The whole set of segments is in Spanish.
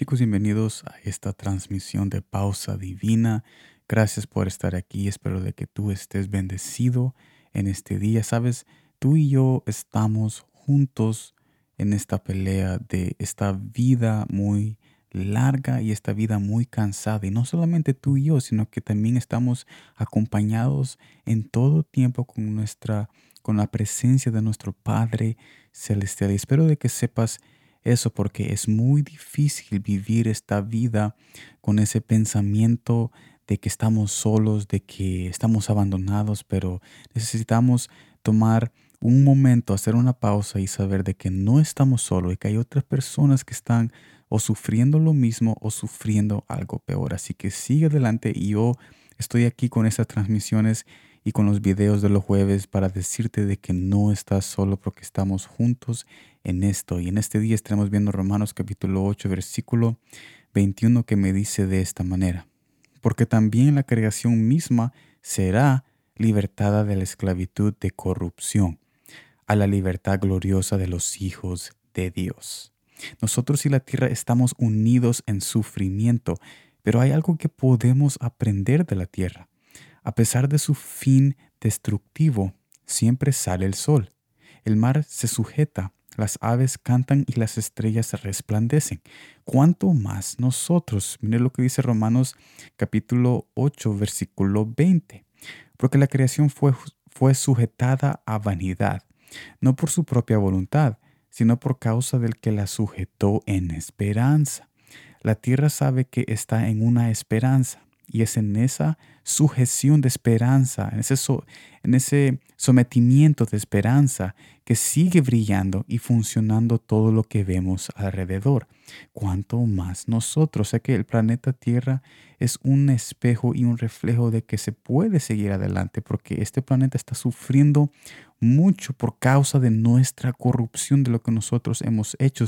Chicos, bienvenidos a esta transmisión de Pausa Divina. Gracias por estar aquí. Espero de que tú estés bendecido en este día. Sabes, tú y yo estamos juntos en esta pelea de esta vida muy larga y esta vida muy cansada. Y no solamente tú y yo, sino que también estamos acompañados en todo tiempo con nuestra, con la presencia de nuestro Padre Celestial. Y espero de que sepas eso porque es muy difícil vivir esta vida con ese pensamiento de que estamos solos, de que estamos abandonados, pero necesitamos tomar un momento, hacer una pausa y saber de que no estamos solos y que hay otras personas que están o sufriendo lo mismo o sufriendo algo peor. Así que sigue adelante y yo estoy aquí con estas transmisiones y con los videos de los jueves para decirte de que no estás solo porque estamos juntos en esto. Y en este día estaremos viendo Romanos capítulo 8, versículo 21 que me dice de esta manera. Porque también la creación misma será libertada de la esclavitud de corrupción a la libertad gloriosa de los hijos de Dios. Nosotros y la tierra estamos unidos en sufrimiento, pero hay algo que podemos aprender de la tierra. A pesar de su fin destructivo, siempre sale el sol. El mar se sujeta, las aves cantan y las estrellas resplandecen. ¿Cuánto más nosotros? Mire lo que dice Romanos capítulo 8, versículo 20. Porque la creación fue, fue sujetada a vanidad, no por su propia voluntad, sino por causa del que la sujetó en esperanza. La tierra sabe que está en una esperanza y es en esa sujeción de esperanza, en ese, en ese sometimiento de esperanza que sigue brillando y funcionando todo lo que vemos alrededor. Cuanto más nosotros, sé que el planeta Tierra es un espejo y un reflejo de que se puede seguir adelante porque este planeta está sufriendo mucho por causa de nuestra corrupción de lo que nosotros hemos hecho.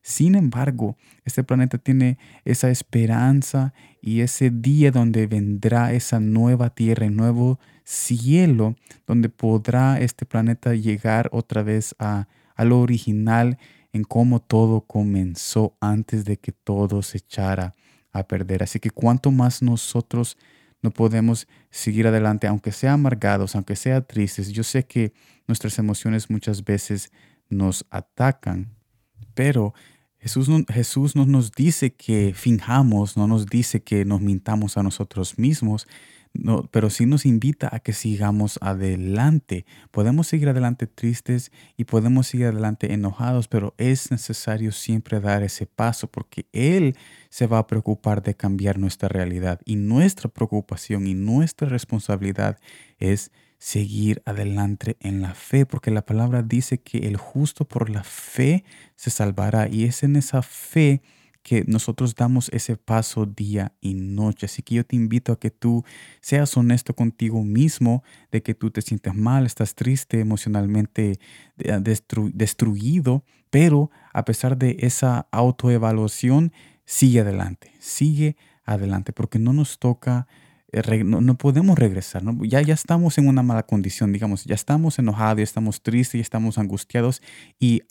Sin embargo, este planeta tiene esa esperanza y ese día donde vendrá esa nueva tierra y nuevo cielo, donde podrá este planeta llegar otra vez a, a lo original en cómo todo comenzó antes de que todo se echara a perder. Así que cuanto más nosotros no podemos seguir adelante, aunque sea amargados, aunque sea tristes. Yo sé que nuestras emociones muchas veces nos atacan, pero Jesús no, Jesús no nos dice que finjamos, no nos dice que nos mintamos a nosotros mismos, no, pero sí nos invita a que sigamos adelante. Podemos seguir adelante tristes y podemos seguir adelante enojados, pero es necesario siempre dar ese paso porque Él se va a preocupar de cambiar nuestra realidad y nuestra preocupación y nuestra responsabilidad es seguir adelante en la fe, porque la palabra dice que el justo por la fe se salvará y es en esa fe que nosotros damos ese paso día y noche. Así que yo te invito a que tú seas honesto contigo mismo, de que tú te sientes mal, estás triste, emocionalmente eh, destruido, pero a pesar de esa autoevaluación, sigue adelante, sigue adelante, porque no nos toca eh, no, podemos regresar, Ya, ya estamos en una mala condición, digamos, ya estamos enojados, ya estamos tristes, ya estamos angustiados y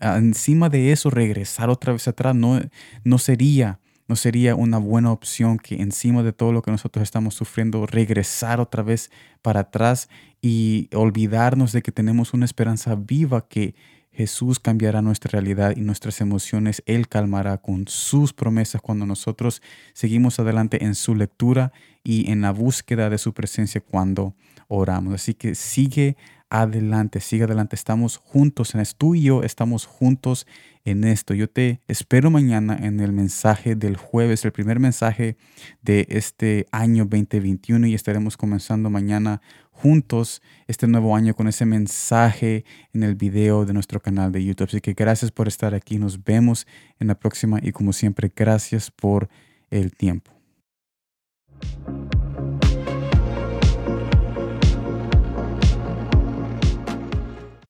encima de eso regresar otra vez atrás no, no sería no sería una buena opción que encima de todo lo que nosotros estamos sufriendo, regresar otra vez para atrás y olvidarnos de que tenemos una esperanza viva que Jesús cambiará nuestra realidad y nuestras emociones. Él calmará con sus promesas cuando nosotros seguimos adelante en su lectura y en la búsqueda de su presencia cuando oramos. Así que sigue adelante, sigue adelante. Estamos juntos en esto. Tú y yo estamos juntos en esto. Yo te espero mañana en el mensaje del jueves, el primer mensaje de este año 2021 y estaremos comenzando mañana juntos este nuevo año con ese mensaje en el video de nuestro canal de YouTube. Así que gracias por estar aquí. Nos vemos en la próxima y como siempre, gracias por el tiempo.